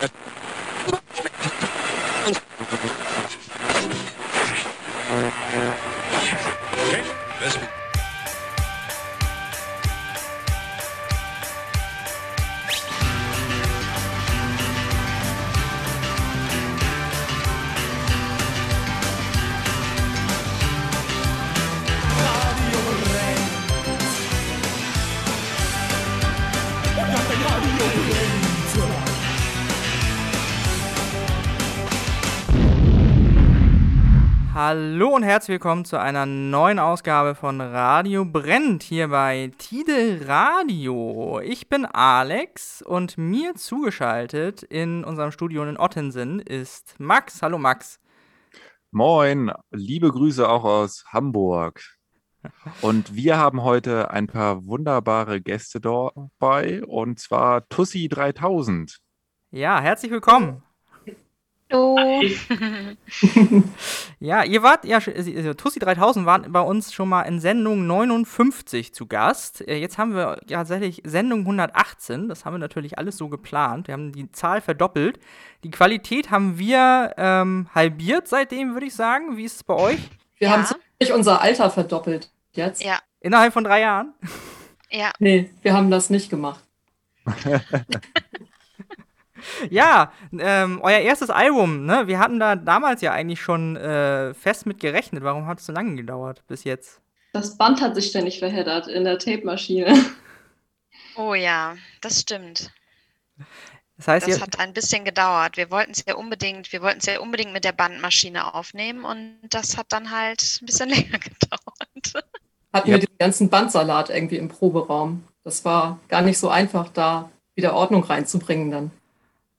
that. herzlich willkommen zu einer neuen Ausgabe von Radio Brennt hier bei Tide Radio. Ich bin Alex und mir zugeschaltet in unserem Studio in Ottensen ist Max. Hallo Max. Moin, liebe Grüße auch aus Hamburg. Und wir haben heute ein paar wunderbare Gäste dabei und zwar Tussi 3000. Ja, herzlich willkommen. Hallo. ja, ihr wart, ja, also Tussi 3000 waren bei uns schon mal in Sendung 59 zu Gast. Äh, jetzt haben wir ja tatsächlich Sendung 118. Das haben wir natürlich alles so geplant. Wir haben die Zahl verdoppelt. Die Qualität haben wir ähm, halbiert seitdem, würde ich sagen. Wie ist es bei euch? Wir ja. haben ziemlich unser Alter verdoppelt jetzt. Ja. Innerhalb von drei Jahren? Ja. Nee, wir haben das nicht gemacht. ja, ähm, euer erstes Album, ne? Wir hatten da damals ja eigentlich schon äh, fest mit gerechnet. Warum hat es so lange gedauert bis jetzt? Das Band hat sich ständig verheddert in der Tape-Maschine. Oh ja, das stimmt. Das, heißt, das hat ein bisschen gedauert. Wir wollten es ja unbedingt, wir wollten es ja unbedingt mit der Bandmaschine aufnehmen und das hat dann halt ein bisschen länger gedauert. Hatten ja. wir den ganzen Bandsalat irgendwie im Proberaum. Das war gar nicht so einfach, da wieder Ordnung reinzubringen dann.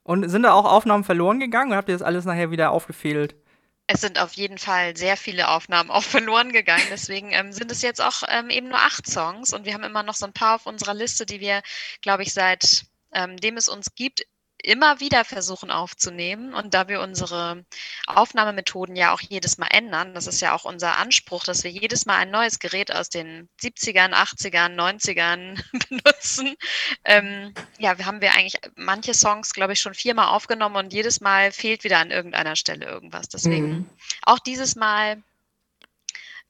Und sind da auch Aufnahmen verloren gegangen oder habt ihr das alles nachher wieder aufgefädelt? Es sind auf jeden Fall sehr viele Aufnahmen auch verloren gegangen. Deswegen ähm, sind es jetzt auch ähm, eben nur acht Songs und wir haben immer noch so ein paar auf unserer Liste, die wir, glaube ich, seit ähm, dem es uns gibt, immer wieder versuchen aufzunehmen. Und da wir unsere Aufnahmemethoden ja auch jedes Mal ändern, das ist ja auch unser Anspruch, dass wir jedes Mal ein neues Gerät aus den 70ern, 80ern, 90ern benutzen. Ähm, ja, wir haben wir eigentlich manche Songs, glaube ich, schon viermal aufgenommen und jedes Mal fehlt wieder an irgendeiner Stelle irgendwas. Deswegen mhm. auch dieses Mal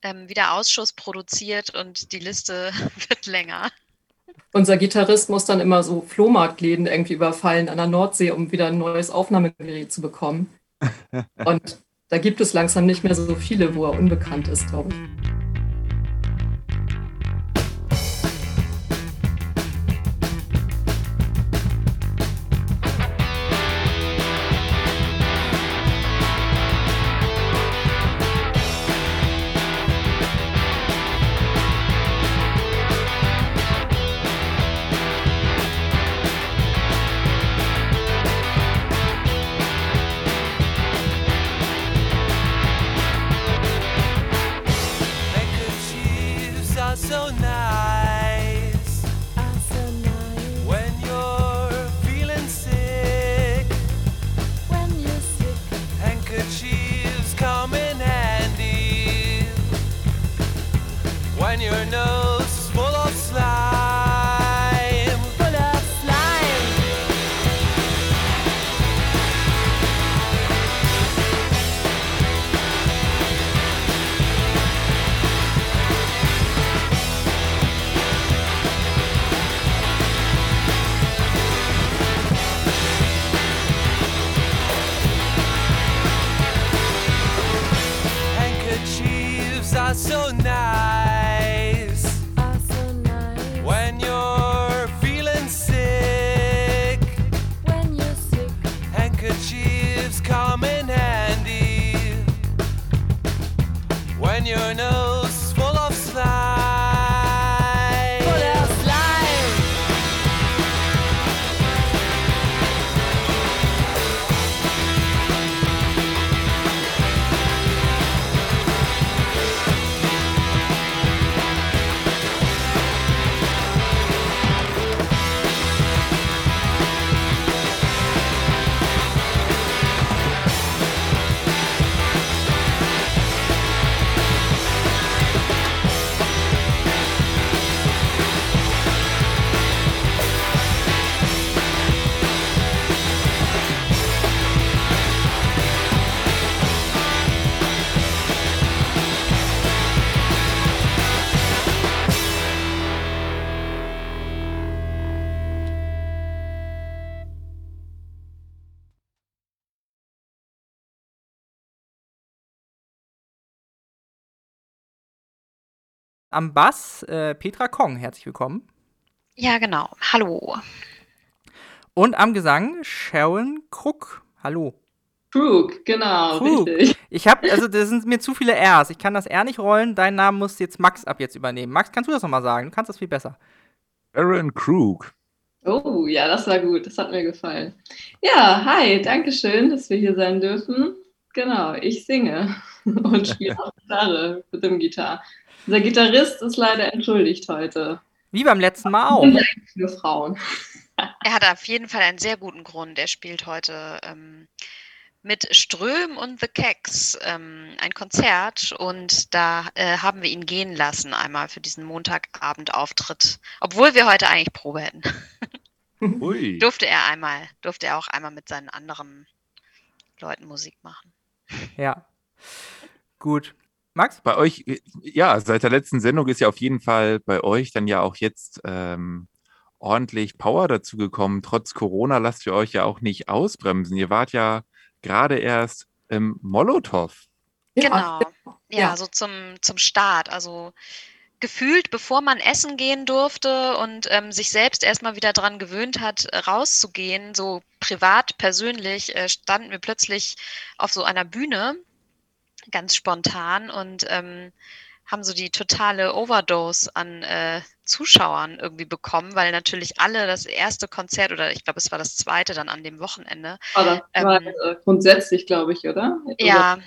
ähm, wieder Ausschuss produziert und die Liste wird länger unser Gitarrist muss dann immer so Flohmarktläden irgendwie überfallen an der Nordsee, um wieder ein neues Aufnahmegerät zu bekommen. Und da gibt es langsam nicht mehr so viele, wo er unbekannt ist, glaube ich. Am Bass äh, Petra Kong. Herzlich willkommen. Ja, genau. Hallo. Und am Gesang Sharon Krug. Hallo. Krug, genau, Krug. richtig. Ich habe, also das sind mir zu viele Rs. Ich kann das R nicht rollen. Deinen Namen muss jetzt Max ab jetzt übernehmen. Max, kannst du das nochmal sagen? Du kannst das viel besser. Sharon Krug. Oh, ja, das war gut. Das hat mir gefallen. Ja, hi, danke schön, dass wir hier sein dürfen. Genau, ich singe und spiele auch Gitarre mit dem Gitarre. Unser Gitarrist ist leider entschuldigt heute. Wie beim letzten Mal auch. Für Frauen. Er hat auf jeden Fall einen sehr guten Grund. Er spielt heute ähm, mit Ström und The Keks ähm, ein Konzert und da äh, haben wir ihn gehen lassen einmal für diesen Montagabendauftritt, obwohl wir heute eigentlich Probe hätten. Ui. durfte er einmal, durfte er auch einmal mit seinen anderen Leuten Musik machen. Ja. Gut. Max? Bei euch, ja, seit der letzten Sendung ist ja auf jeden Fall bei euch dann ja auch jetzt ähm, ordentlich Power dazu gekommen. Trotz Corona lasst ihr euch ja auch nicht ausbremsen. Ihr wart ja gerade erst im Molotow. Genau. Ja, ja, so zum, zum Start. Also gefühlt, bevor man essen gehen durfte und ähm, sich selbst erstmal wieder daran gewöhnt hat, rauszugehen, so privat, persönlich, äh, standen wir plötzlich auf so einer Bühne ganz spontan und ähm, haben so die totale Overdose an äh, Zuschauern irgendwie bekommen, weil natürlich alle das erste Konzert oder ich glaube, es war das zweite dann an dem Wochenende. Ah, das ähm, war äh, grundsätzlich, glaube ich, oder? Ja,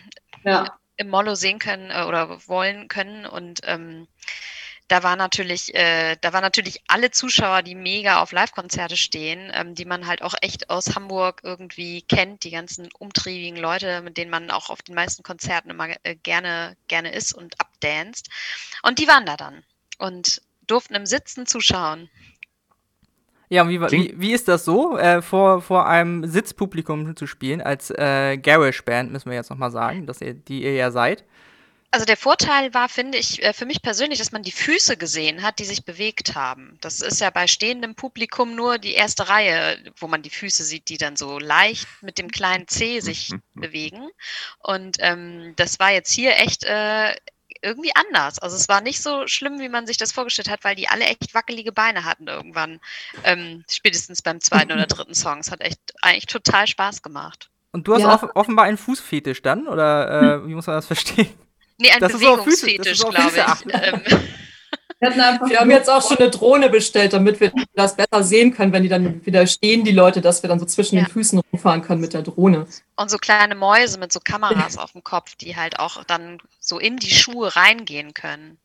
ja, im Mollo sehen können äh, oder wollen können und ähm, da war natürlich, äh, da waren natürlich alle Zuschauer, die mega auf Live-Konzerte stehen, ähm, die man halt auch echt aus Hamburg irgendwie kennt, die ganzen umtriebigen Leute, mit denen man auch auf den meisten Konzerten immer äh, gerne, gerne ist und abdanzt. Und die waren da dann und durften im Sitzen zuschauen. Ja, und wie, wie, wie ist das so, äh, vor, vor einem Sitzpublikum zu spielen? Als äh, Garage-Band müssen wir jetzt nochmal sagen, dass ihr, die ihr ja seid. Also der Vorteil war, finde ich, äh, für mich persönlich, dass man die Füße gesehen hat, die sich bewegt haben. Das ist ja bei stehendem Publikum nur die erste Reihe, wo man die Füße sieht, die dann so leicht mit dem kleinen C sich bewegen. Und ähm, das war jetzt hier echt äh, irgendwie anders. Also es war nicht so schlimm, wie man sich das vorgestellt hat, weil die alle echt wackelige Beine hatten irgendwann. Ähm, spätestens beim zweiten oder dritten Song. Es hat echt eigentlich total Spaß gemacht. Und du hast ja. off offenbar einen Fußfetisch dann? Oder äh, wie muss man das verstehen? Nee, ein das Bewegungsfetisch, glaube ich. Ähm. Wir haben jetzt auch schon eine Drohne bestellt, damit wir das besser sehen können, wenn die dann wieder stehen, die Leute, dass wir dann so zwischen ja. den Füßen rumfahren können mit der Drohne. Und so kleine Mäuse mit so Kameras auf dem Kopf, die halt auch dann so in die Schuhe reingehen können.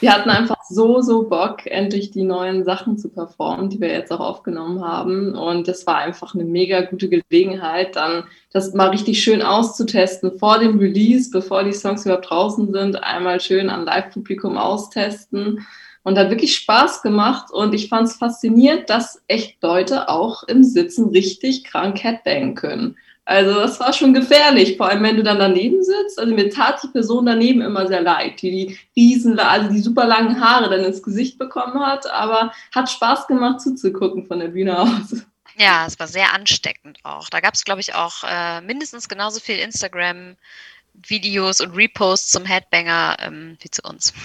Wir hatten einfach so, so Bock, endlich die neuen Sachen zu performen, die wir jetzt auch aufgenommen haben. Und das war einfach eine mega gute Gelegenheit, dann das mal richtig schön auszutesten vor dem Release, bevor die Songs überhaupt draußen sind, einmal schön an Live-Publikum austesten. Und hat wirklich Spaß gemacht und ich fand es faszinierend, dass echt Leute auch im Sitzen richtig krank Headbangen können. Also das war schon gefährlich, vor allem wenn du dann daneben sitzt. Also mir tat die Person daneben immer sehr leid, die die riesen, also die super langen Haare dann ins Gesicht bekommen hat, aber hat Spaß gemacht zuzugucken von der Bühne aus. Ja, es war sehr ansteckend auch. Da gab es, glaube ich, auch äh, mindestens genauso viel Instagram-Videos und Reposts zum Headbanger ähm, wie zu uns.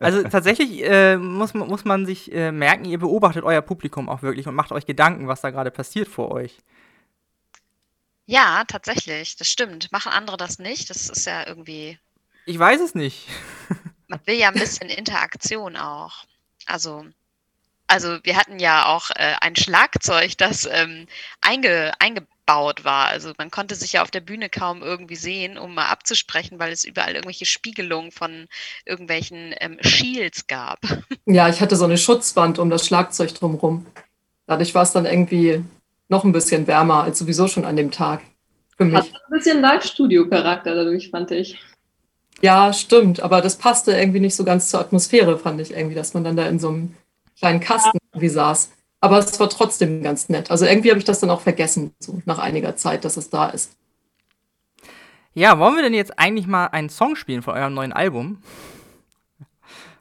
Also tatsächlich äh, muss, muss man sich äh, merken, ihr beobachtet euer Publikum auch wirklich und macht euch Gedanken, was da gerade passiert vor euch. Ja, tatsächlich, das stimmt. Machen andere das nicht? Das ist ja irgendwie. Ich weiß es nicht. man will ja ein bisschen Interaktion auch. Also, also wir hatten ja auch äh, ein Schlagzeug, das ähm, einge, einge aufgebaut war. Also man konnte sich ja auf der Bühne kaum irgendwie sehen, um mal abzusprechen, weil es überall irgendwelche Spiegelungen von irgendwelchen ähm, Shields gab. Ja, ich hatte so eine Schutzwand um das Schlagzeug drumherum. Dadurch war es dann irgendwie noch ein bisschen wärmer als sowieso schon an dem Tag. Für mich. Hat ein bisschen Live-Studio-Charakter dadurch, fand ich. Ja, stimmt, aber das passte irgendwie nicht so ganz zur Atmosphäre, fand ich irgendwie, dass man dann da in so einem kleinen Kasten irgendwie saß. Aber es war trotzdem ganz nett. Also irgendwie habe ich das dann auch vergessen, so nach einiger Zeit, dass es da ist. Ja, wollen wir denn jetzt eigentlich mal einen Song spielen von eurem neuen Album?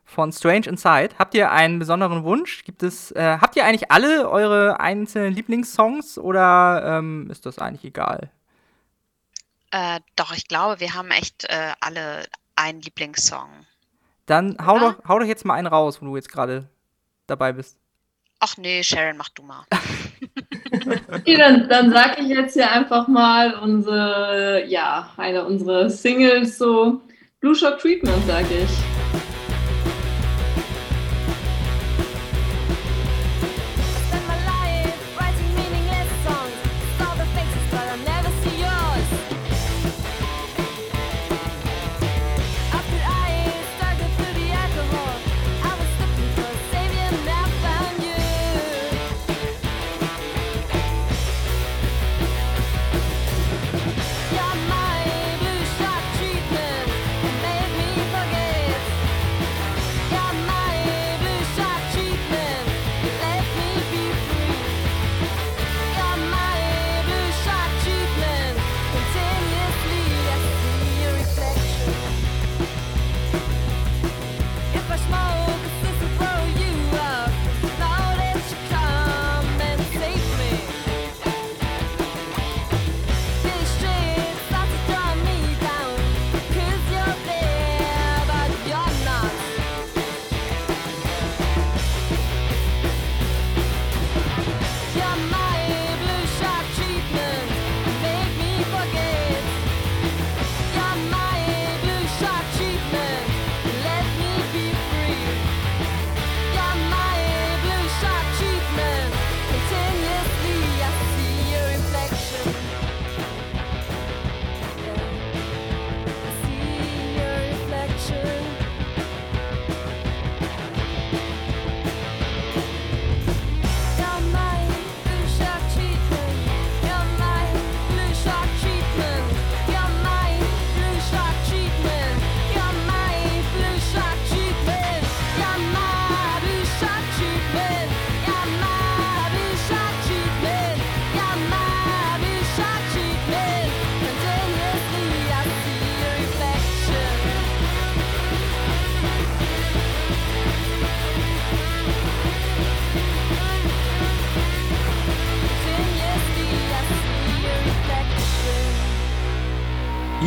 Von Strange Inside. Habt ihr einen besonderen Wunsch? Gibt es, äh, habt ihr eigentlich alle eure einzelnen Lieblingssongs oder ähm, ist das eigentlich egal? Äh, doch, ich glaube, wir haben echt äh, alle, einen Lieblingssong. Dann hau doch, hau doch jetzt mal einen raus, wo du jetzt gerade dabei bist. Ach nee, Sharon, mach du mal. Okay, dann, dann sage ich jetzt hier einfach mal unsere, ja, eine unserer Singles, so Blue Shock Treatment, sage ich.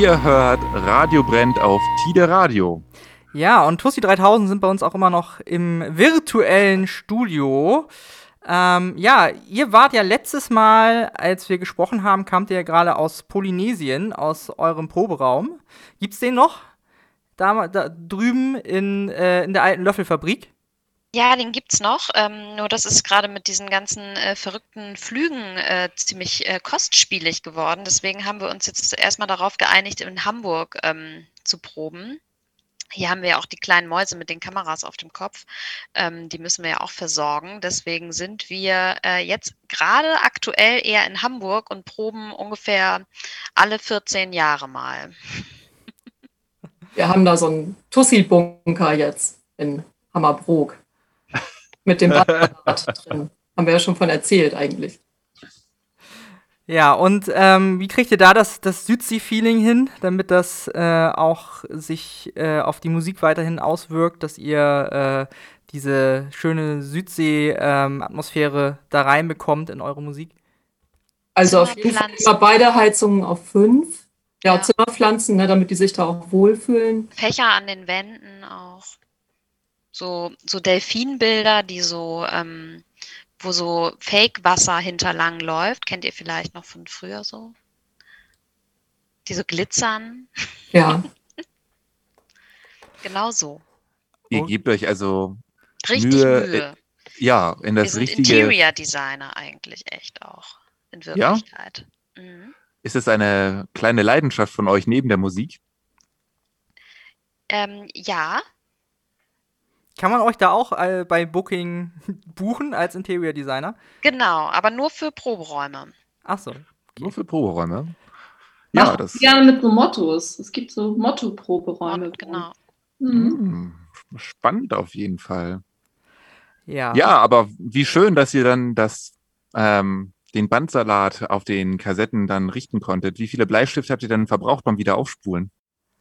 Ihr hört Radio brennt auf Tide Radio. Ja, und Tussi 3000 sind bei uns auch immer noch im virtuellen Studio. Ähm, ja, ihr wart ja letztes Mal, als wir gesprochen haben, kamt ihr ja gerade aus Polynesien, aus eurem Proberaum. Gibt's den noch? Da, da drüben in, äh, in der alten Löffelfabrik? Ja, den gibt's noch. Ähm, nur das ist gerade mit diesen ganzen äh, verrückten Flügen äh, ziemlich äh, kostspielig geworden. Deswegen haben wir uns jetzt erstmal darauf geeinigt, in Hamburg ähm, zu proben. Hier haben wir ja auch die kleinen Mäuse mit den Kameras auf dem Kopf. Ähm, die müssen wir ja auch versorgen. Deswegen sind wir äh, jetzt gerade aktuell eher in Hamburg und proben ungefähr alle 14 Jahre mal. Wir haben da so einen Tussi-Bunker jetzt in Hammerbrook. Mit dem Bad drin. Haben wir ja schon von erzählt eigentlich. Ja, und ähm, wie kriegt ihr da das, das Südsee-Feeling hin, damit das äh, auch sich äh, auf die Musik weiterhin auswirkt, dass ihr äh, diese schöne Südsee-Atmosphäre da reinbekommt in eure Musik? Also auf jeden Fall immer beide Heizungen auf fünf. Ja, Ja. Zimmerpflanzen, ne, damit die sich da auch wohlfühlen. Fächer an den Wänden auch. So, so Delfinbilder, die so, ähm, wo so Fake-Wasser hinterlang läuft. Kennt ihr vielleicht noch von früher so? Die so glitzern. Ja, Genau so. Ihr gebt euch also Richtig Mühe, Mühe. ja in Wir das sind richtige. Interior Designer eigentlich echt auch. In Ja? Wirklichkeit. Mhm. Ist es eine kleine Leidenschaft von euch neben der Musik? Ähm, ja, Kann man euch da auch äh, bei Booking buchen als Interior Designer? genau, aber nur für Proberäume. Achso. Nur für Proberäume? Ja, Mach das. gerne mit so Mottos. Es gibt so Motto-Proberäume. Genau. Mhm. Hm, spannend auf jeden Fall. Ja. Ja, aber wie schön, dass ihr dann das, ähm, den Bandsalat auf den Kassetten dann richten konntet. Wie viele Bleistifte habt ihr dann verbraucht beim Wiederaufspulen?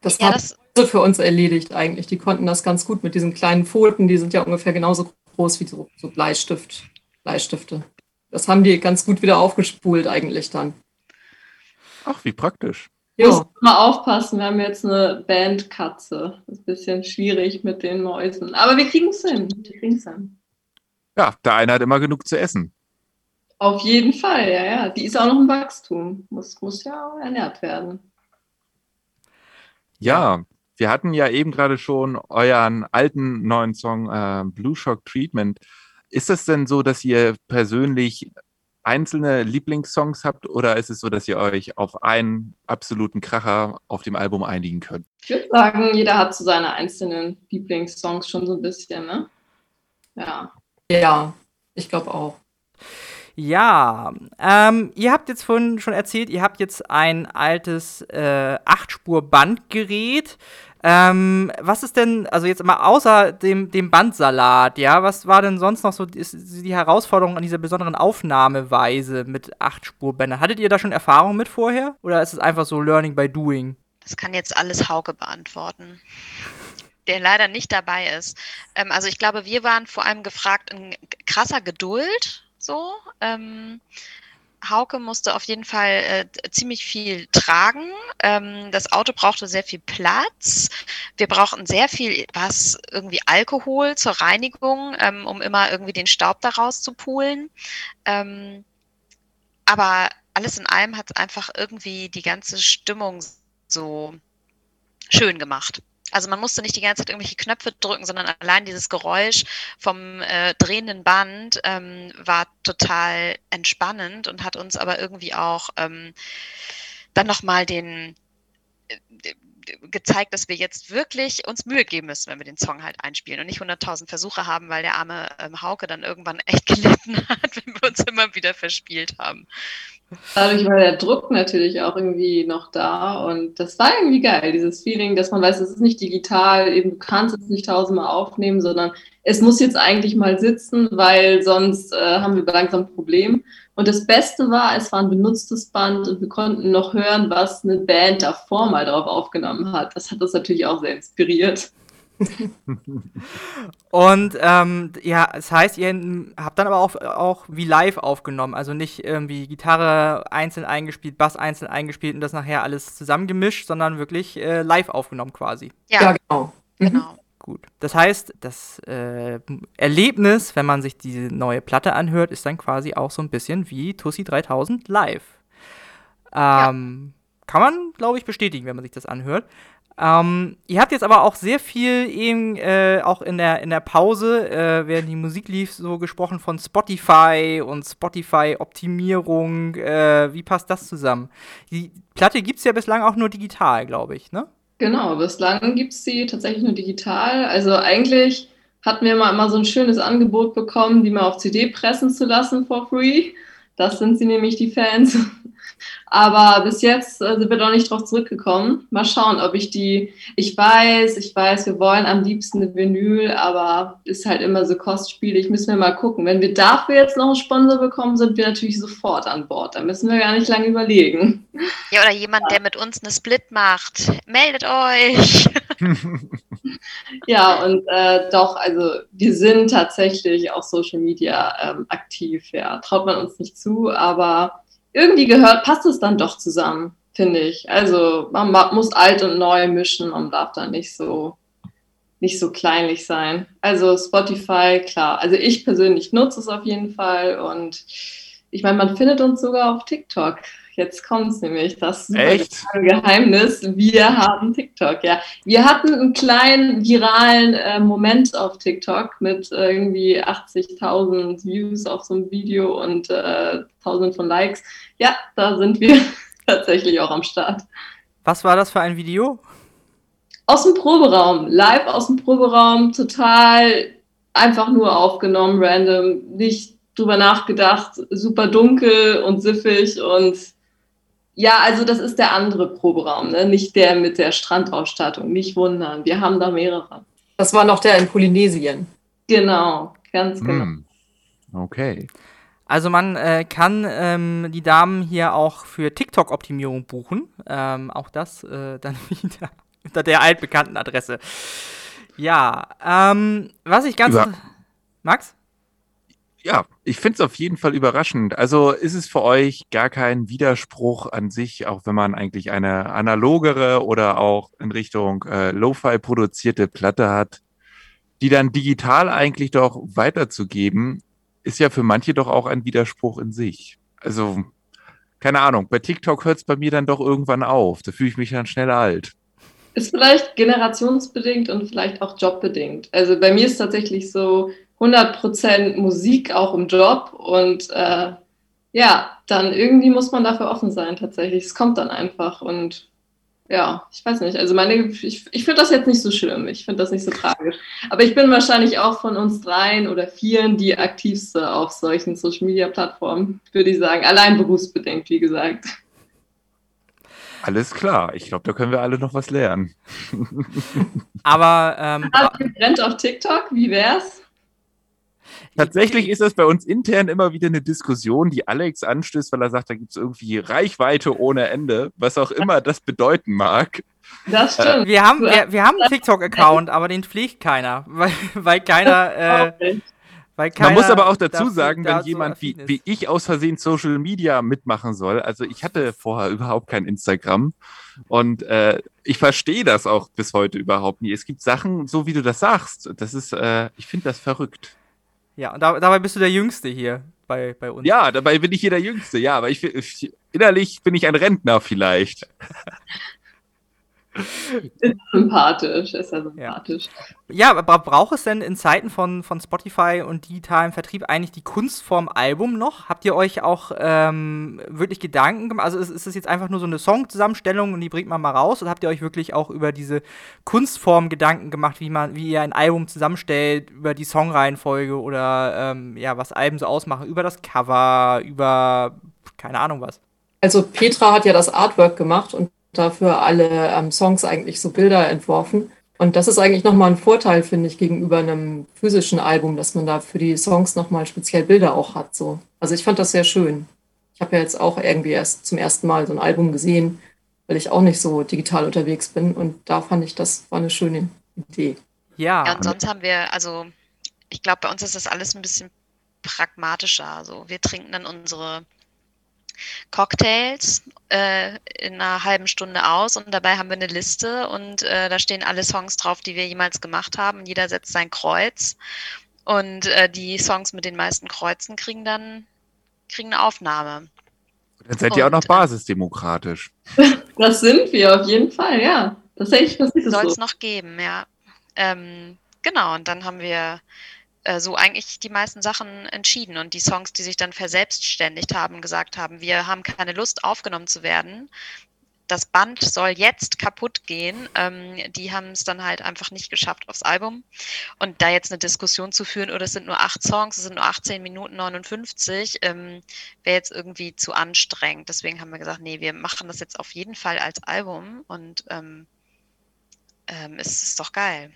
das Ja, das, für uns erledigt eigentlich. Die konnten das ganz gut mit diesen kleinen Pfoten. Die sind ja ungefähr genauso groß wie so, so Bleistift, Bleistifte. Das haben die ganz gut wieder aufgespult eigentlich dann. Ach, wie praktisch. Ja. Muss mal aufpassen, wir haben jetzt eine Bandkatze. Das ist ein bisschen schwierig mit den Mäusen. Aber wir kriegen es hin. Wir kriegen's hin. Ja, der eine hat immer genug zu essen. Auf jeden Fall, ja, ja. Die ist auch noch im Wachstum. Muss, muss ja ernährt werden. Ja, wir hatten ja eben gerade schon euren alten neuen Song äh, Blue Shock Treatment. Ist es denn so, dass ihr persönlich einzelne Lieblingssongs habt oder ist es so, dass ihr euch auf einen absoluten Kracher auf dem Album einigen könnt? Ich würde sagen, jeder hat so seine einzelnen Lieblingssongs schon so ein bisschen, ne? Ja. Ja, ich glaube auch. Ja, ähm, ihr habt jetzt vorhin schon erzählt, ihr habt jetzt ein altes äh, 8-Spur-Bandgerät. Ähm, was ist denn, also jetzt mal außer dem, dem Bandsalat, ja, was war denn sonst noch so die, die Herausforderung an dieser besonderen Aufnahmeweise mit 8-Spur-Bändern? Hattet ihr da schon Erfahrung mit vorher? Oder ist es einfach so Learning by Doing? Das kann jetzt alles Hauke beantworten, der leider nicht dabei ist. Ähm, also ich glaube, wir waren vor allem gefragt in krasser Geduld. So. Ähm, Hauke musste auf jeden Fall äh, ziemlich viel tragen. Ähm, das Auto brauchte sehr viel Platz. Wir brauchten sehr viel, was irgendwie Alkohol zur Reinigung, ähm, um immer irgendwie den Staub daraus zu pulen. Ähm, aber alles in allem hat einfach irgendwie die ganze Stimmung so schön gemacht. Also man musste nicht die ganze Zeit irgendwelche Knöpfe drücken, sondern allein dieses Geräusch vom äh, drehenden Band ähm, war total entspannend und hat uns aber irgendwie auch ähm, dann nochmal den äh, gezeigt, dass wir jetzt wirklich uns Mühe geben müssen, wenn wir den Song halt einspielen und nicht 100.000 Versuche haben, weil der arme ähm, Hauke dann irgendwann echt gelitten hat, wenn wir uns immer wieder verspielt haben. Dadurch war der Druck natürlich auch irgendwie noch da und das war irgendwie geil, dieses Feeling, dass man weiß, es ist nicht digital, eben du kannst es nicht tausendmal aufnehmen, sondern es muss jetzt eigentlich mal sitzen, weil sonst äh, haben wir langsam ein Problem. Und das Beste war, es war ein benutztes Band und wir konnten noch hören, was eine Band davor mal drauf aufgenommen hat. Das hat uns natürlich auch sehr inspiriert. Und ähm, ja, das heißt, ihr habt dann aber auch, auch wie live aufgenommen, also nicht irgendwie Gitarre einzeln eingespielt, Bass einzeln eingespielt und das nachher alles zusammengemischt, sondern wirklich äh, live aufgenommen quasi. Ja, Ja, genau. Mhm. genau. Gut. Das heißt, das äh, Erlebnis, wenn man sich diese neue Platte anhört, ist dann quasi auch so ein bisschen wie Tussi 3000 live. Ähm, Kann man, glaube ich, bestätigen, wenn man sich das anhört. Ähm, ihr habt jetzt aber auch sehr viel eben äh, auch in der, in der Pause, äh, während die Musik lief, so gesprochen von Spotify und Spotify-Optimierung. Äh, wie passt das zusammen? Die Platte gibt es ja bislang auch nur digital, glaube ich, ne? Genau, bislang gibt es sie tatsächlich nur digital. Also eigentlich hatten wir mal immer so ein schönes Angebot bekommen, die mal auf CD pressen zu lassen for free. Das sind sie nämlich, die Fans. Aber bis jetzt äh, sind wir noch nicht drauf zurückgekommen. Mal schauen, ob ich die. Ich weiß, ich weiß, wir wollen am liebsten eine Vinyl, aber ist halt immer so kostspielig. Müssen wir mal gucken. Wenn wir dafür jetzt noch einen Sponsor bekommen, sind wir natürlich sofort an Bord. Da müssen wir gar nicht lange überlegen. Ja, oder jemand, der mit uns eine Split macht. Meldet euch! Ja, und äh, doch, also wir sind tatsächlich auf Social Media ähm, aktiv. Ja, traut man uns nicht zu, aber irgendwie gehört, passt es dann doch zusammen, finde ich. Also man ma- muss alt und neu mischen und darf da nicht so nicht so kleinlich sein. Also Spotify, klar. Also ich persönlich nutze es auf jeden Fall und ich meine, man findet uns sogar auf TikTok. Jetzt kommt es nämlich, das super Echt? Geheimnis. Wir haben TikTok, ja. Wir hatten einen kleinen viralen äh, Moment auf TikTok mit irgendwie 80.000 Views auf so ein Video und äh, 1000 von Likes. Ja, da sind wir tatsächlich auch am Start. Was war das für ein Video? Aus dem Proberaum, live aus dem Proberaum, total einfach nur aufgenommen, random, nicht drüber nachgedacht, super dunkel und siffig und ja, also das ist der andere Proberaum, ne? nicht der mit der Strandausstattung, nicht wundern, wir haben da mehrere. Das war noch der in Polynesien. Genau, ganz genau. Hm. Okay. Also man äh, kann ähm, die Damen hier auch für TikTok-Optimierung buchen. Ähm, auch das äh, dann wieder unter der altbekannten Adresse. Ja, ähm, was ich ganz... Über- Max? Ja, ich finde es auf jeden Fall überraschend. Also ist es für euch gar kein Widerspruch an sich, auch wenn man eigentlich eine analogere oder auch in Richtung äh, Lo-Fi produzierte Platte hat, die dann digital eigentlich doch weiterzugeben, ist ja für manche doch auch ein Widerspruch in sich. Also, keine Ahnung, bei TikTok hört es bei mir dann doch irgendwann auf. Da fühle ich mich dann schnell alt. Ist vielleicht generationsbedingt und vielleicht auch jobbedingt. Also bei mir ist tatsächlich so 100% Musik auch im Job und äh, ja, dann irgendwie muss man dafür offen sein tatsächlich. Es kommt dann einfach und ja, ich weiß nicht. Also meine, ich, ich finde das jetzt nicht so schlimm. Ich finde das nicht so tragisch. Aber ich bin wahrscheinlich auch von uns dreien oder vieren die aktivste auf solchen Social-Media-Plattformen, würde ich sagen. Allein berufsbedingt, wie gesagt. Alles klar. Ich glaube, da können wir alle noch was lernen. Aber ähm, Ah, brennt auf TikTok, wie wär's? Tatsächlich ist das bei uns intern immer wieder eine Diskussion, die Alex anstößt, weil er sagt, da gibt es irgendwie Reichweite ohne Ende, was auch immer das bedeuten mag. Das stimmt. wir haben, wir, wir haben einen TikTok-Account, aber den pflegt keiner, weil, weil keiner, äh, Okay. weil keiner. Man muss aber auch dazu sagen, wenn da so jemand wie, wie ich aus Versehen Social Media mitmachen soll, also ich hatte vorher überhaupt kein Instagram und äh, ich verstehe das auch bis heute überhaupt nie. Es gibt Sachen, so wie du das sagst, das ist, äh, ich finde das verrückt. Ja, und da, dabei bist du der Jüngste hier bei, bei uns. Ja, dabei bin ich hier der Jüngste, ja, aber ich, ich innerlich bin ich ein Rentner vielleicht. Ist sympathisch, ist ja sympathisch. Ja, aber braucht es denn in Zeiten von, von Spotify und digitalem Vertrieb eigentlich die Kunstform Album noch? Habt ihr euch auch ähm, wirklich Gedanken gemacht? Also ist, ist es jetzt einfach nur so eine Songzusammenstellung und die bringt man mal raus? Oder habt ihr euch wirklich auch über diese Kunstform Gedanken gemacht, wie man, wie ihr ein Album zusammenstellt, über die Songreihenfolge oder ähm, ja, was Alben so ausmachen, über das Cover, über keine Ahnung was? Also Petra hat ja das Artwork gemacht und dafür alle ähm, Songs eigentlich so Bilder entworfen. Und das ist eigentlich nochmal ein Vorteil, finde ich, gegenüber einem physischen Album, dass man da für die Songs nochmal speziell Bilder auch hat. So. Also ich fand das sehr schön. Ich habe ja jetzt auch irgendwie erst zum ersten Mal so ein Album gesehen, weil ich auch nicht so digital unterwegs bin. Und da fand ich, das war eine schöne Idee. Ja. Ja, und sonst haben wir, also ich glaube, bei uns ist das alles ein bisschen pragmatischer. Also wir trinken dann unsere Cocktails äh, in einer halben Stunde aus und dabei haben wir eine Liste und äh, da stehen alle Songs drauf, die wir jemals gemacht haben. Jeder setzt sein Kreuz und äh, die Songs mit den meisten Kreuzen kriegen dann kriegen eine Aufnahme. Dann seid ihr auch noch Und, äh, basisdemokratisch. Das sind wir auf jeden Fall, ja. Passiert es Soll es so. noch geben, ja. Ähm, genau, und dann haben wir äh, so eigentlich die meisten Sachen entschieden und die Songs, die sich dann verselbstständigt haben, gesagt haben, wir haben keine Lust aufgenommen zu werden. Das Band soll jetzt kaputt gehen. Ähm, die haben es dann halt einfach nicht geschafft aufs Album. Und da jetzt eine Diskussion zu führen, oder es sind nur acht Songs, es sind nur 18 Minuten 59, ähm, wäre jetzt irgendwie zu anstrengend. Deswegen haben wir gesagt, nee, wir machen das jetzt auf jeden Fall als Album und ähm, ähm, ist es doch geil.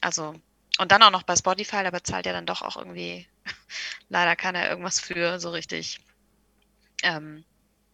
Also, und dann auch noch bei Spotify, da bezahlt ja dann doch auch irgendwie leider keiner irgendwas für, so richtig. Ähm,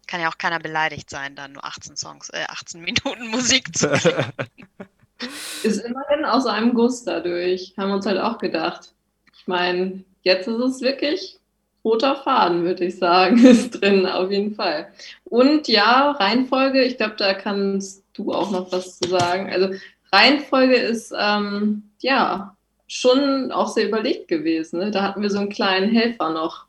kann ja auch keiner beleidigt sein, dann nur 18 Songs, äh, 18 Minuten Musik zu. Ist immerhin aus einem Guss dadurch. Haben wir uns halt auch gedacht. Ich meine, jetzt ist es wirklich roter Faden, würde ich sagen, ist drin, auf jeden Fall. Und ja, Reihenfolge, ich glaube, da kannst du auch noch was zu sagen. Also Reihenfolge ist ähm, ja schon auch sehr überlegt gewesen. Ne? Da hatten wir so einen kleinen Helfer noch.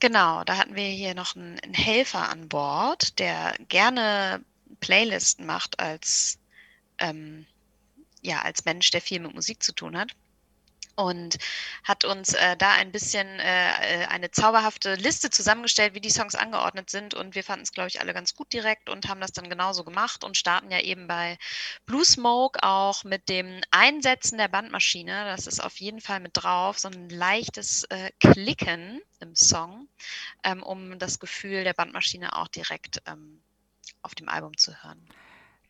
Genau, da hatten wir hier noch einen, einen Helfer an Bord, der gerne Playlisten macht als, ähm, ja, als Mensch, der viel mit Musik zu tun hat. Und hat uns äh, da ein bisschen äh, äh, eine zauberhafte Liste zusammengestellt, wie die Songs angeordnet sind. Und wir fanden es, glaube ich, alle ganz gut direkt und haben das dann genauso gemacht und starten ja eben bei Blue Smoke auch mit dem Einsetzen der Bandmaschine. Das ist auf jeden Fall mit drauf, so ein leichtes äh, Klicken im Song, ähm, um das Gefühl der Bandmaschine auch direkt ähm, auf dem Album zu hören.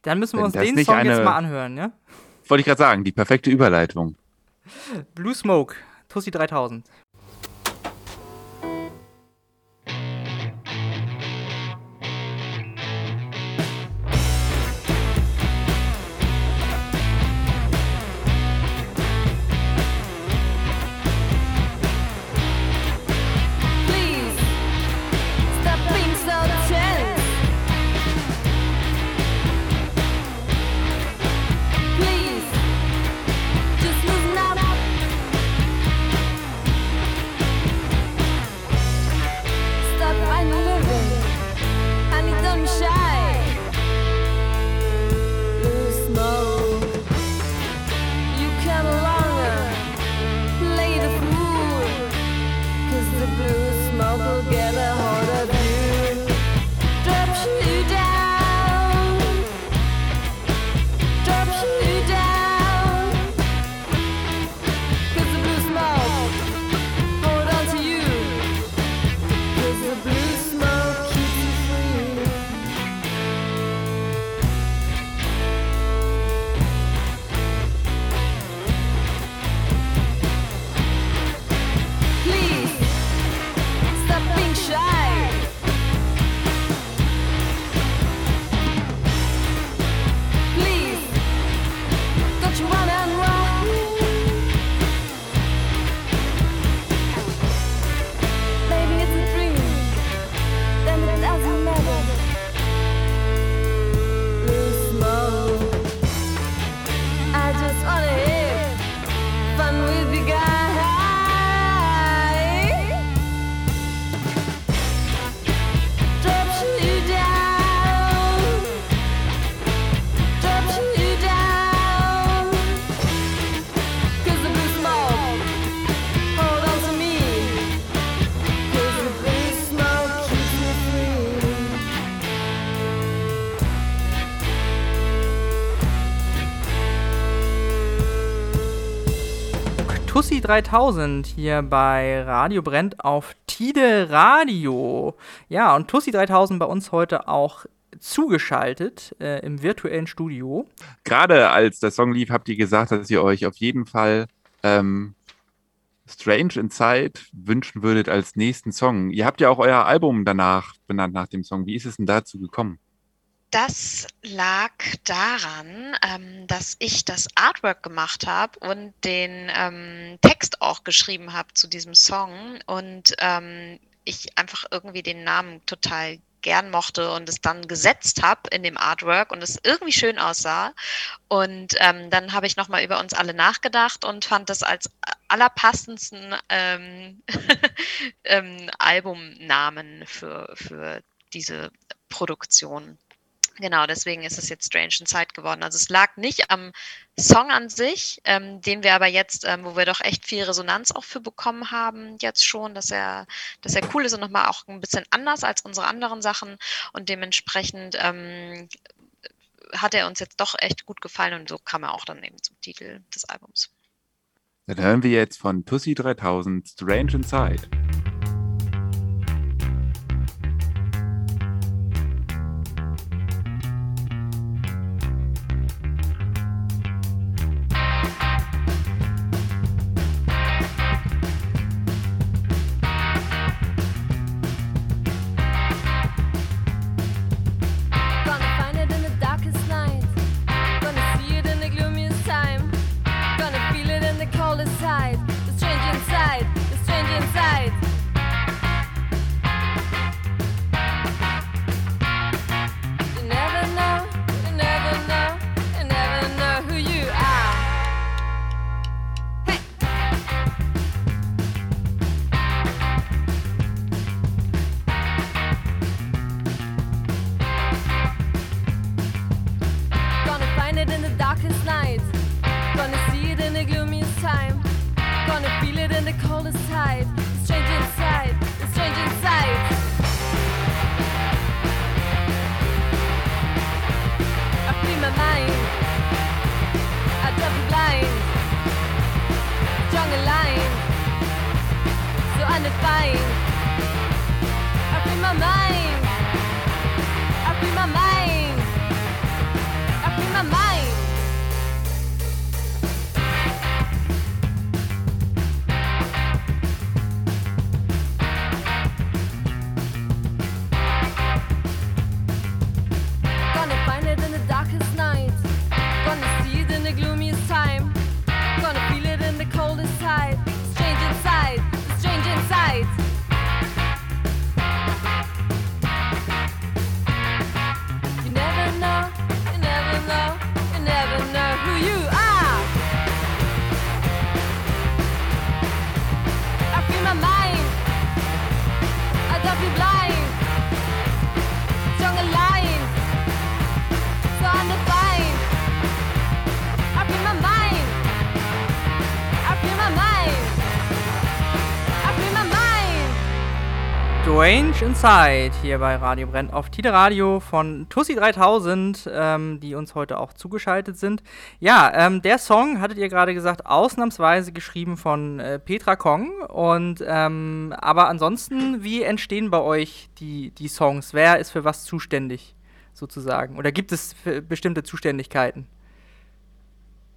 Dann müssen wir Wenn uns den Song jetzt eine- mal anhören, ja? Wollte ich gerade sagen, die perfekte Überleitung. Blue Smoke, Tussi 3000. 3000 hier bei Radio Brennt auf Tide Radio. Ja, und Tussi 3000 bei uns heute auch zugeschaltet äh, im virtuellen Studio. Gerade als der Song lief, habt ihr gesagt, dass ihr euch auf jeden Fall ähm, Strange Inside wünschen würdet als nächsten Song. Ihr habt ja auch euer Album danach benannt nach dem Song. Wie ist es denn dazu gekommen? Das lag daran, ähm, dass ich das Artwork gemacht habe und den ähm, Text auch geschrieben habe zu diesem Song und ähm, ich einfach irgendwie den Namen total gern mochte und es dann gesetzt habe in dem Artwork und es irgendwie schön aussah. Und ähm, dann habe ich nochmal über uns alle nachgedacht und fand das als allerpassendsten ähm, ähm, Albumnamen für, für diese Produktion. Genau, deswegen ist es jetzt Strange in Sight geworden. Also es lag nicht am Song an sich, ähm, den wir aber jetzt, ähm, wo wir doch echt viel Resonanz auch für bekommen haben, jetzt schon, dass er, dass er cool ist und nochmal auch ein bisschen anders als unsere anderen Sachen. Und dementsprechend ähm, hat er uns jetzt doch echt gut gefallen und so kam er auch dann eben zum Titel des Albums. Dann hören wir jetzt von Tussi 3000 Strange Inside. Gonna Strange Inside hier bei Radio Brennt auf Tide Radio von Tussi 3000, ähm, die uns heute auch zugeschaltet sind. Ja, ähm, der Song, hattet ihr gerade gesagt, ausnahmsweise geschrieben von äh, Petra Kong. Und ähm, aber ansonsten, wie entstehen bei euch die, die Songs? Wer ist für was zuständig, sozusagen? Oder gibt es bestimmte Zuständigkeiten?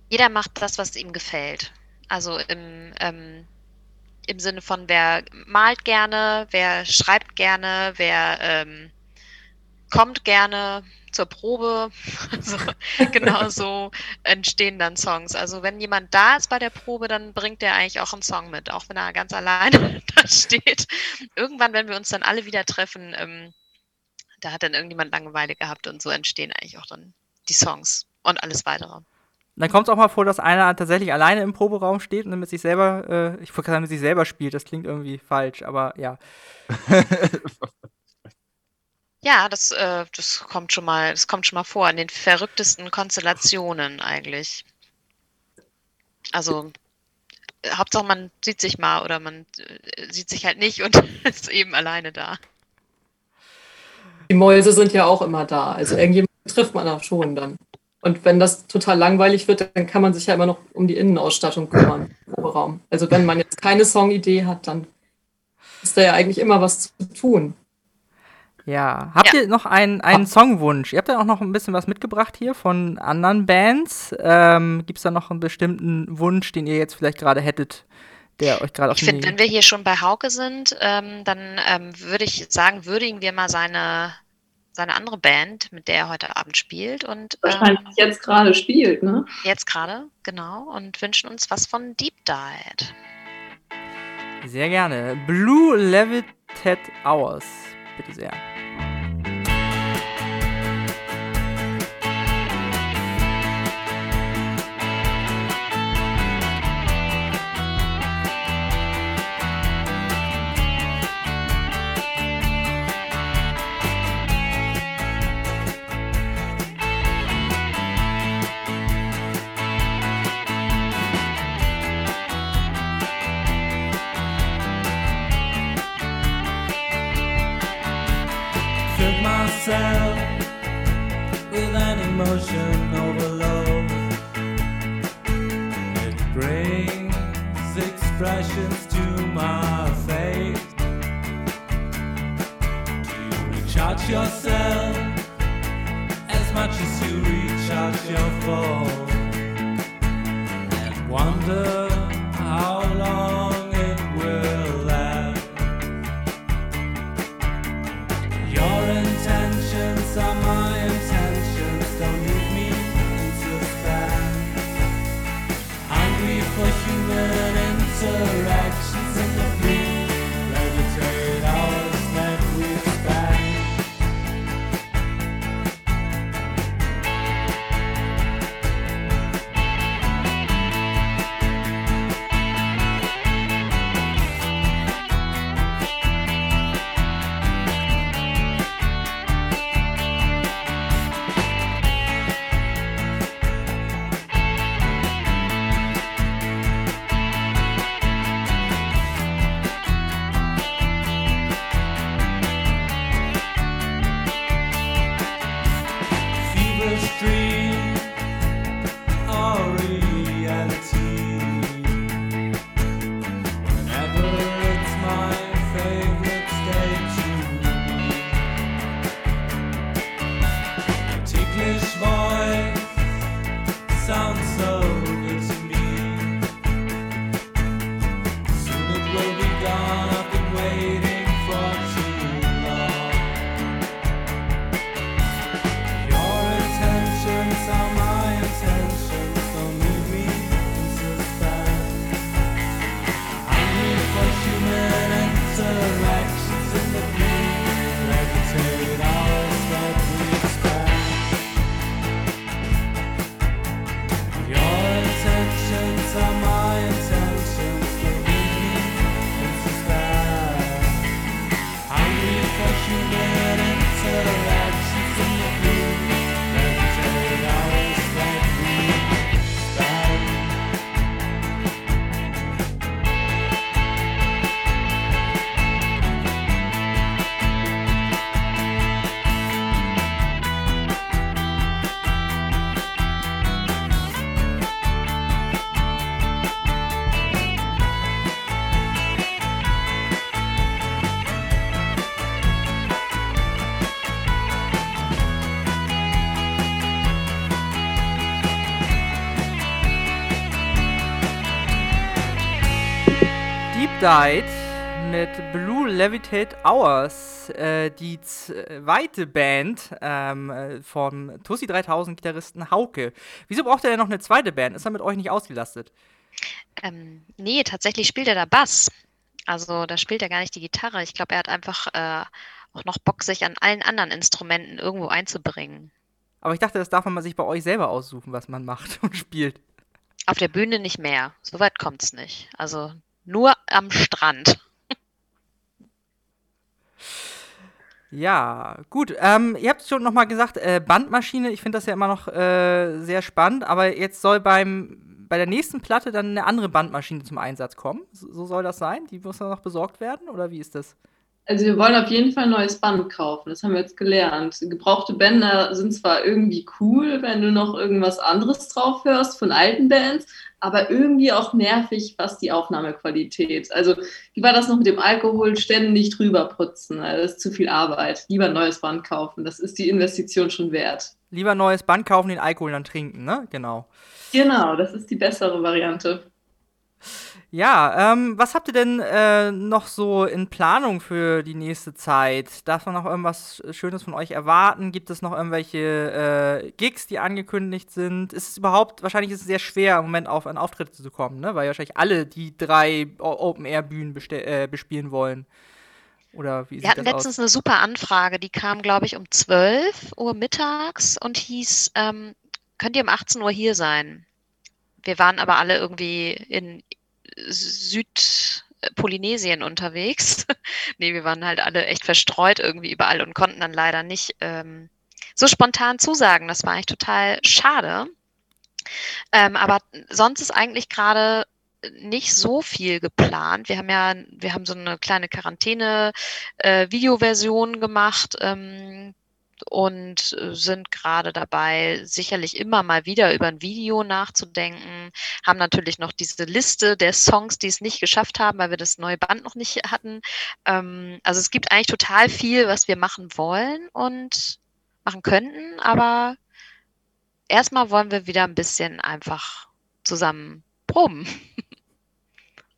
Jeder macht das, was ihm gefällt. Also im, ähm, im Sinne von, wer malt gerne, wer schreibt gerne, wer ähm, kommt gerne zur Probe. Also, genau so entstehen dann Songs. Also wenn jemand da ist bei der Probe, dann bringt der eigentlich auch einen Song mit, auch wenn er ganz alleine da steht. Irgendwann, wenn wir uns dann alle wieder treffen, ähm, da hat dann irgendjemand Langeweile gehabt und so entstehen eigentlich auch dann die Songs und alles weitere. Dann kommt es auch mal vor, dass einer tatsächlich alleine im Proberaum steht und mit sich selber, äh, ich wollte gerade sagen, mit sich selber spielt. Das klingt irgendwie falsch, aber ja. Ja, das, äh, das kommt schon mal, das kommt schon mal vor, in den verrücktesten Konstellationen eigentlich. Also äh, Hauptsache man sieht sich mal oder man äh, sieht sich halt nicht und ist eben alleine da. Die Mäuse sind ja auch immer da. Also irgendjemand trifft man auch schon dann. Und wenn das total langweilig wird, dann kann man sich ja immer noch um die Innenausstattung kümmern. Proberaum. Also wenn man jetzt keine Songidee hat, dann ist da ja eigentlich immer was zu tun. Ja. Habt Ja. ihr noch einen, einen Songwunsch? Ihr habt ja auch noch ein bisschen was mitgebracht hier von anderen Bands. Ähm, Gibt es da noch einen bestimmten Wunsch, den ihr jetzt vielleicht gerade hättet, der euch gerade auf Ich finde, wenn wir hier schon bei Hauke sind, ähm, dann ähm, würde ich sagen, würdigen wir mal seine, seine andere Band, mit der er heute Abend spielt und Wahrscheinlich ähm, jetzt gerade spielt, ne? jetzt gerade, genau, und wünschen uns was von Deep Dive. Sehr gerne. Blue Levited Hours. Bitte sehr. Myself with an emotion overload. It brings expressions to my face. Do you recharge yourself as much as you recharge your phone? And wonder Dive mit Blue Levitate Hours, äh, die zweite Band ähm, äh, vom Tussi 3000 Gitarristen Hauke. Wieso braucht er denn noch eine zweite Band? Ist er mit euch nicht ausgelastet? Ähm, nee, tatsächlich spielt er da Bass. Also da spielt er gar nicht die Gitarre. Ich glaube, er hat einfach äh, auch noch Bock, sich an allen anderen Instrumenten irgendwo einzubringen. Aber ich dachte, das darf man sich bei euch selber aussuchen, was man macht und spielt. Auf der Bühne nicht mehr. So weit kommt's nicht. Also nur am Strand. Ja, gut. Ähm, ihr habt schon nochmal gesagt, äh, Bandmaschine, ich finde das ja immer noch äh, sehr spannend, aber jetzt soll beim, bei der nächsten Platte dann eine andere Bandmaschine zum Einsatz kommen. So, so soll das sein? Die muss dann noch besorgt werden oder wie ist das? Also wir wollen auf jeden Fall ein neues Band kaufen, das haben wir jetzt gelernt. Gebrauchte Bänder sind zwar irgendwie cool, wenn du noch irgendwas anderes drauf hörst von alten Bands, aber irgendwie auch nervig, was die Aufnahmequalität. Also wie war das noch mit dem Alkohol? Ständig drüber putzen, also das ist zu viel Arbeit. Lieber ein neues Band kaufen, das ist die Investition schon wert. Lieber neues Band kaufen, den Alkohol dann trinken, ne? Genau. Genau, das ist die bessere Variante. Ja, ähm, was habt ihr denn äh, noch so in Planung für die nächste Zeit? Darf man noch irgendwas Schönes von euch erwarten? Gibt es noch irgendwelche äh, Gigs, die angekündigt sind? Ist es überhaupt, wahrscheinlich ist es sehr schwer, im Moment auf an Auftritte zu kommen, ne? Weil wahrscheinlich alle die drei Open-Air-Bühnen äh, bespielen wollen. Oder wie Wir hatten letztens aus? eine super Anfrage, die kam, glaube ich, um 12 Uhr mittags und hieß, ähm, könnt ihr um 18 Uhr hier sein? Wir waren aber alle irgendwie in Südpolynesien unterwegs. nee, wir waren halt alle echt verstreut irgendwie überall und konnten dann leider nicht ähm, so spontan zusagen. Das war eigentlich total schade. Ähm, aber sonst ist eigentlich gerade nicht so viel geplant. Wir haben ja, wir haben so eine kleine Quarantäne-Videoversion gemacht ähm, und äh, sind gerade dabei, sicherlich immer mal wieder über ein Video nachzudenken. Haben natürlich noch diese Liste der Songs, die es nicht geschafft haben, weil wir das neue Band noch nicht hatten. Ähm, also es gibt eigentlich total viel, was wir machen wollen und machen könnten, aber erstmal wollen wir wieder ein bisschen einfach zusammen proben.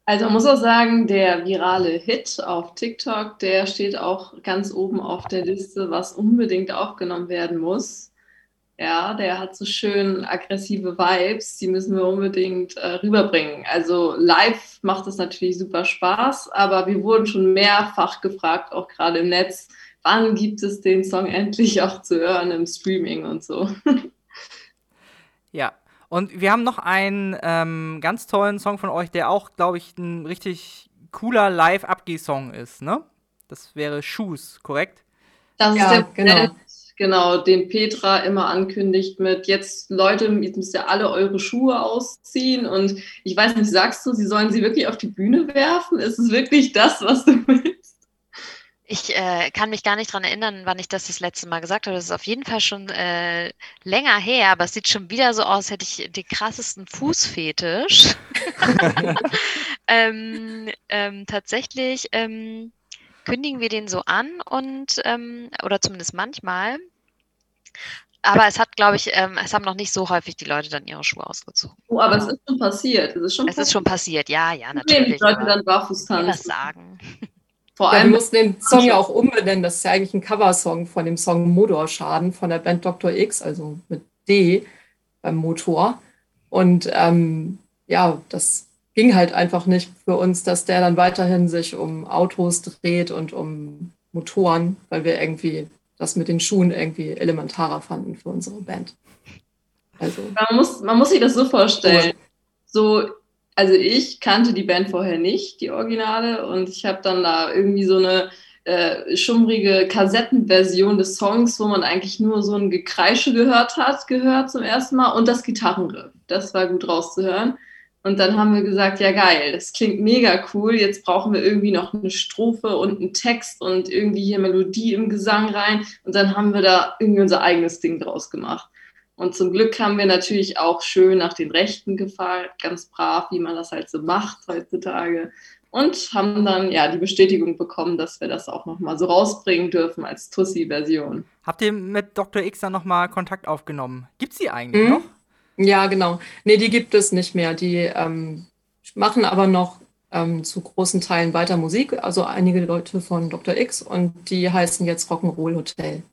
Also man muss auch sagen, der virale Hit auf TikTok, der steht auch ganz oben auf der Liste, was unbedingt aufgenommen werden muss. Ja, der hat so schön aggressive Vibes, die müssen wir unbedingt äh, rüberbringen. Also live macht es natürlich super Spaß, aber wir wurden schon mehrfach gefragt, auch gerade im Netz, wann gibt es den Song endlich auch zu hören im Streaming und so. Ja. Und wir haben noch einen ähm, ganz tollen Song von euch, der auch, glaube ich, ein richtig cooler Live-Abgeh-Song ist, ne? Das wäre Shoes, korrekt? Das Ja, ist der genau. Genau, den Petra immer ankündigt mit jetzt Leute, jetzt müsst ihr alle eure Schuhe ausziehen und ich weiß nicht, sagst du, sie sollen sie wirklich auf die Bühne werfen? Ist es wirklich das, was du willst? Ich äh, kann mich gar nicht dran erinnern, wann ich das das letzte Mal gesagt habe. Das ist auf jeden Fall schon äh, länger her, aber es sieht schon wieder so aus, als hätte ich den krassesten Fußfetisch. ähm, ähm, tatsächlich ähm, kündigen wir den so an und ähm, oder zumindest manchmal. Aber es hat, glaube ich, ähm, es haben noch nicht so häufig die Leute dann ihre Schuhe ausgezogen. Oh, aber es ist schon passiert. Es ist schon Es ist schon passiert, ja, ja, passiert, die natürlich. Leute dann barfuß tanzen. sagen. Vor Ja, wir allem, mussten den Song ja auch umbenennen. Das ist ja eigentlich ein Coversong von dem Song Motorschaden von der Band Dr. X, also mit D beim Motor. Und ähm, ja, das ging halt einfach nicht für uns, dass der dann weiterhin sich um Autos dreht und um Motoren, weil wir irgendwie das mit den Schuhen irgendwie elementarer fanden für unsere Band. Also, man muss, man muss sich das so vorstellen. So, also ich kannte die Band vorher nicht, die Originale, und ich habe dann da irgendwie so eine äh, schummrige Kassettenversion des Songs, wo man eigentlich nur so ein Gekreische gehört hat, gehört zum ersten Mal und das Gitarrenriff. Das war gut rauszuhören. Und dann haben wir gesagt, ja geil, das klingt mega cool. Jetzt brauchen wir irgendwie noch eine Strophe und einen Text und irgendwie hier Melodie im Gesang rein. Und dann haben wir da irgendwie unser eigenes Ding draus gemacht. Und zum Glück haben wir natürlich auch schön nach den Rechten gefragt, ganz brav, wie man das halt so macht heutzutage. Und haben dann ja die Bestätigung bekommen, dass wir das auch nochmal so rausbringen dürfen als Tussi-Version. Habt ihr mit Dr. X dann nochmal Kontakt aufgenommen? Gibt's die eigentlich Mhm. noch? Ja, genau. Nee, die gibt es nicht mehr. Die ähm, machen aber noch ähm, zu großen Teilen weiter Musik. Also einige Leute von Dr. X und die heißen jetzt Rock'n'Roll Hotel.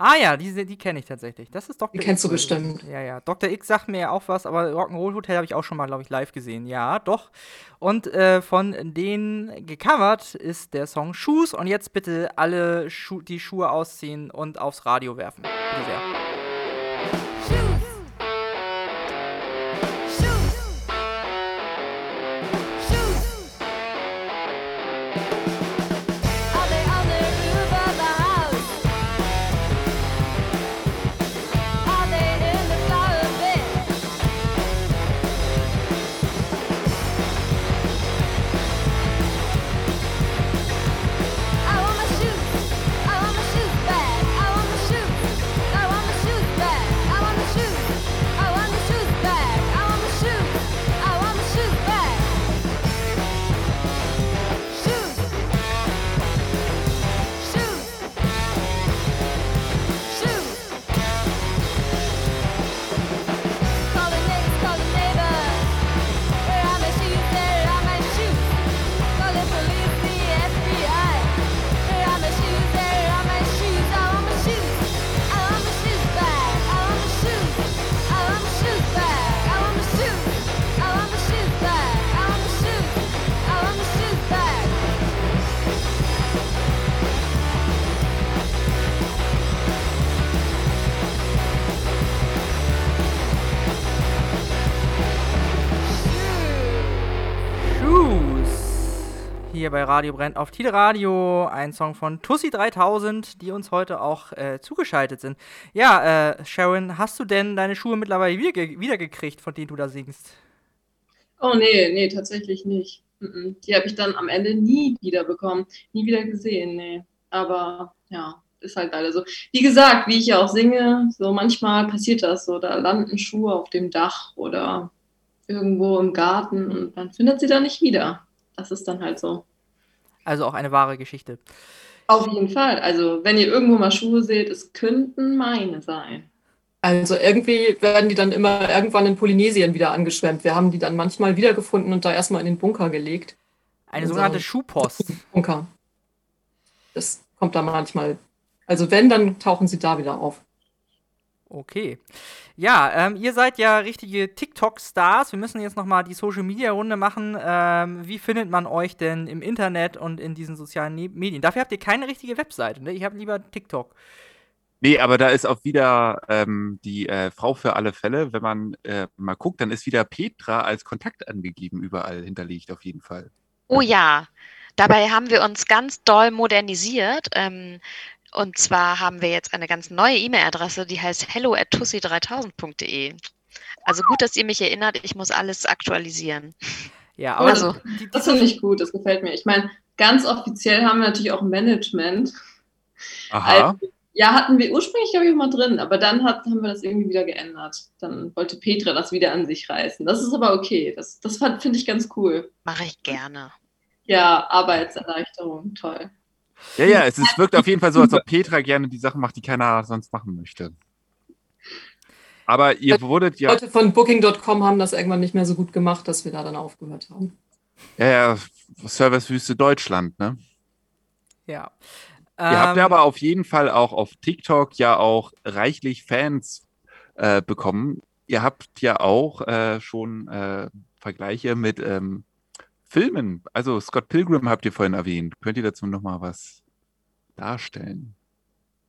Ah ja, die, die kenne ich tatsächlich. Das ist Dr. Die X. kennst du oder bestimmt. Ja, ja. Dr. X sagt mir ja auch was, aber Rock'n'Roll Hotel habe ich auch schon mal, glaube ich, live gesehen. Ja, doch. Und äh, von denen gecovert ist der Song Shoes. Und jetzt bitte alle Schu die Schuhe ausziehen und aufs Radio werfen. Bitte sehr. Hier bei Radio Brennt auf Tide Radio. Ein Song von Tussi 3000, die uns heute auch äh, zugeschaltet sind. Ja, äh, Sharon, hast du denn deine Schuhe mittlerweile wiederge wiedergekriegt, von denen du da singst? Oh nee, nee, tatsächlich nicht. Die habe ich dann am Ende nie wieder bekommen, nie wieder gesehen, nee. Aber ja, ist halt leider so. Wie gesagt, wie ich ja auch singe, so manchmal passiert das so, da landen Schuhe auf dem Dach oder irgendwo im Garten und man findet sie dann nicht wieder. Das ist dann halt so. Also auch eine wahre Geschichte. Auf jeden Fall. Also, wenn ihr irgendwo mal Schuhe seht, es könnten meine sein. Also irgendwie werden die dann immer irgendwann in Polynesien wieder angeschwemmt. Wir haben die dann manchmal wiedergefunden und da erstmal in den Bunker gelegt. Eine Unser- sogenannte Schuhpost. Bunker. Das kommt da manchmal. Also wenn, dann tauchen sie da wieder auf. Okay. Ja, ähm, ihr seid ja richtige TikTok-Stars. Wir müssen jetzt nochmal die Social-Media-Runde machen. Ähm, wie findet man euch denn im Internet und in diesen sozialen ne Medien? Dafür habt ihr keine richtige Webseite, ne? Ihr habt lieber TikTok. Nee, aber da ist auch wieder ähm, die äh, Frau für alle Fälle. Wenn man äh, mal guckt, dann ist wieder Petra als Kontakt angegeben, überall hinterlegt auf jeden Fall. Oh ja, dabei haben wir uns ganz doll modernisiert. Ähm, und zwar haben wir jetzt eine ganz neue E-Mail-Adresse, die heißt hello at tussi3000.de. Also gut, dass ihr mich erinnert, ich muss alles aktualisieren. Ja, aber Also, die, die, Das finde ich gut, das gefällt mir. Ich meine, ganz offiziell haben wir natürlich auch Also Management. Aha. Ja, hatten wir ursprünglich, glaube ich, mal drin, aber dann hat, haben wir das irgendwie wieder geändert. Dann wollte Petra das wieder an sich reißen. Das ist aber okay. Das, das finde ich ganz cool. Mache ich gerne. Ja, Arbeitserleichterung, toll. Ja, ja, es ist, wirkt auf jeden Fall so, als ob Petra gerne die Sachen macht, die keiner sonst machen möchte. Aber ihr wurdet ja, Leute von Booking.com haben das irgendwann nicht mehr so gut gemacht, dass wir da dann aufgehört haben. ja, ja Servicewüste Deutschland, ne? ja. Ihr habt Ähm, ja aber auf jeden Fall auch auf TikTok ja auch reichlich Fans äh, bekommen. Ihr habt ja auch äh, schon äh, Vergleiche mit ähm, Filmen. Also Scott Pilgrim habt ihr vorhin erwähnt. Könnt ihr dazu nochmal was darstellen?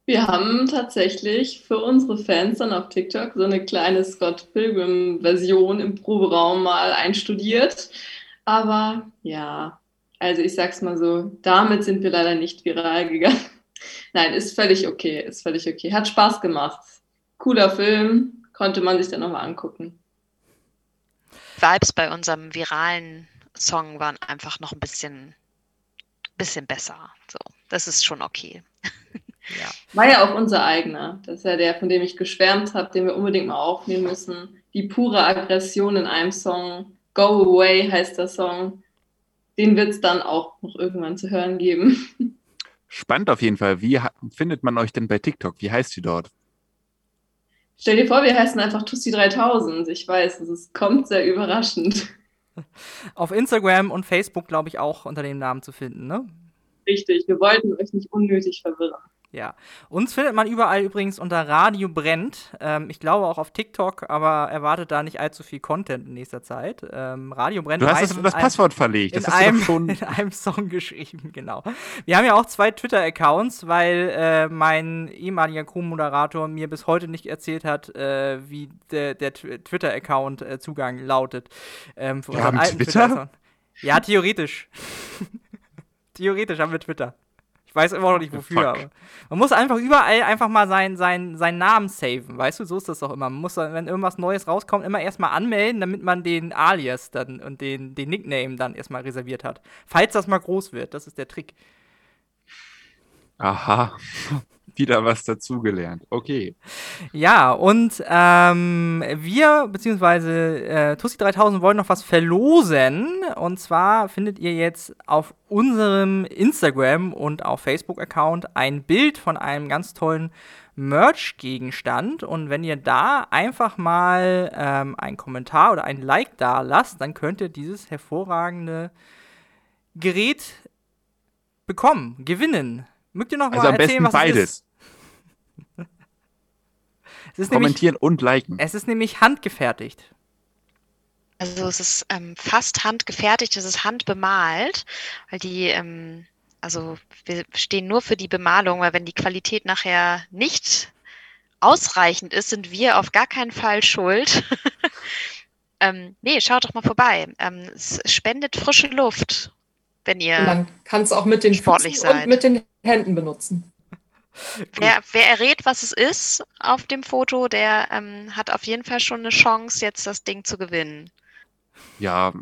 Wir haben tatsächlich für unsere Fans dann auf TikTok so eine kleine Scott Pilgrim-Version im Proberaum mal einstudiert. Aber ja, also ich sag's mal so, damit sind wir leider nicht viral gegangen. Nein, ist völlig okay, ist völlig okay. Hat Spaß gemacht. Cooler Film, konnte man sich dann nochmal angucken. Vibes bei unserem viralen Song waren einfach noch ein bisschen, bisschen besser. So, das ist schon okay. ja. War ja auch unser eigener. Das ist ja der, von dem ich geschwärmt habe, den wir unbedingt mal aufnehmen müssen. Die pure Aggression in einem Song. Go Away heißt der Song. Den wird es dann auch noch irgendwann zu hören geben. Spannend auf jeden Fall. Wie findet man euch denn bei TikTok? Wie heißt ihr dort? Stell dir vor, wir heißen einfach Tussi 3000. Ich weiß, es kommt sehr überraschend. Auf Instagram und Facebook, glaube ich, auch unter dem Namen zu finden, ne? Richtig, wir wollten euch nicht unnötig verwirren. Ja. Uns findet man überall übrigens unter Radio Brennt. Ähm, ich glaube auch auf TikTok, aber erwartet da nicht allzu viel Content in nächster Zeit. Ähm, Radio Brennt Du hast das, in das einem- Passwort verlegt. in Das hast du einem, schon. in einem Song geschrieben, genau. Wir haben ja auch zwei Twitter-Accounts, weil äh, mein ehemaliger Co-Moderator mir bis heute nicht erzählt hat, äh, wie der, der Tw- Twitter-Account-Zugang lautet. Ähm, für Wir unseren haben Twitter? Twitter-Account. Ja, theoretisch. theoretisch haben wir Twitter. Ich weiß immer noch nicht wofür, fuck? aber man muss einfach überall einfach mal seinen sein, seinen Namen saven, weißt du? So ist das doch immer. Man muss, dann, wenn irgendwas Neues rauskommt, immer erstmal anmelden, damit man den Alias dann und den, den Nickname dann erstmal reserviert hat. Falls das mal groß wird, das ist der Trick. Aha. Wieder was dazugelernt. Okay. Ja, und ähm, wir, beziehungsweise äh, Tussi 3000 wollen noch was verlosen. Und zwar findet ihr jetzt auf unserem Instagram und auch Facebook-Account ein Bild von einem ganz tollen Merch-Gegenstand. Und wenn ihr da einfach mal ähm, einen Kommentar oder ein Like da lasst, dann könnt ihr dieses hervorragende Gerät bekommen, gewinnen. Mögt ihr noch Also mal am erzählen, besten was es ist? beides. Es ist nämlich Kommentieren und liken. es ist nämlich handgefertigt. Also es ist ähm, fast handgefertigt, es ist handbemalt, weil die, ähm, also wir stehen nur für die Bemalung, weil wenn die Qualität nachher nicht ausreichend ist, sind wir auf gar keinen Fall schuld. ähm, nee, schaut doch mal vorbei. Ähm, es spendet frische Luft. wenn Und ihr, dann kannst du auch mit den Sportlich Füßen seid. und mit den Händen benutzen. wer, wer errät, was es ist auf dem Foto, der ähm, hat auf jeden Fall schon eine Chance, jetzt das Ding zu gewinnen. Ja,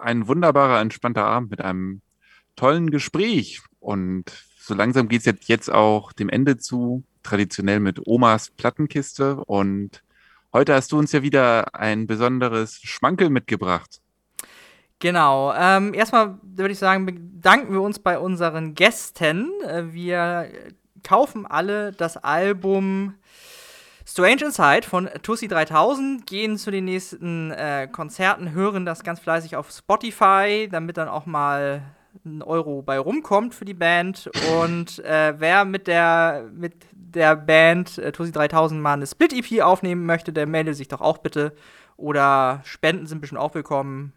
ein wunderbarer, entspannter Abend mit einem tollen Gespräch. Und so langsam geht es jetzt, jetzt auch dem Ende zu, traditionell mit Omas Plattenkiste. Und heute hast du uns ja wieder ein besonderes Schmankel mitgebracht. Genau. Ähm, erstmal würde ich sagen, bedanken wir uns bei unseren Gästen. Äh, wir kaufen alle das Album Strange Inside von Tussi 3000, gehen zu den nächsten äh, Konzerten, hören das ganz fleißig auf Spotify, damit dann auch mal ein Euro bei rumkommt für die Band. Und äh, wer mit der, mit der Band äh, Tussi 3000 mal eine Split-EP aufnehmen möchte, der melde sich doch auch bitte. Oder Spenden sind bestimmt auch willkommen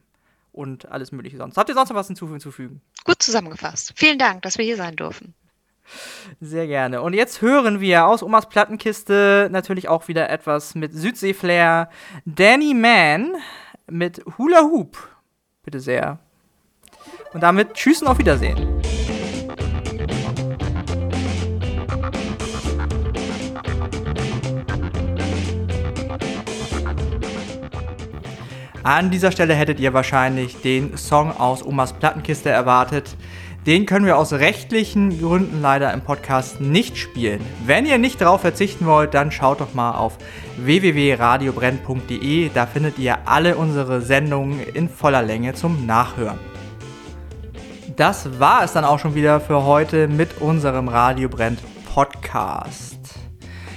und alles mögliche sonst. Habt ihr sonst noch was hinzu- hinzufügen? Gut zusammengefasst. Vielen Dank, dass wir hier sein dürfen. Sehr gerne. Und jetzt hören wir aus Omas Plattenkiste natürlich auch wieder etwas mit Südsee-Flair. Danny Mann mit Hula Hoop. Bitte sehr. Und damit Tschüss und auf Wiedersehen. An dieser Stelle hättet ihr wahrscheinlich den Song aus Omas Plattenkiste erwartet. Den können wir aus rechtlichen Gründen leider im Podcast nicht spielen. Wenn ihr nicht darauf verzichten wollt, dann schaut doch mal auf www.radiobrenn.de. Da findet ihr alle unsere Sendungen in voller Länge zum Nachhören. Das war es dann auch schon wieder für heute mit unserem Radio Brennt Podcast.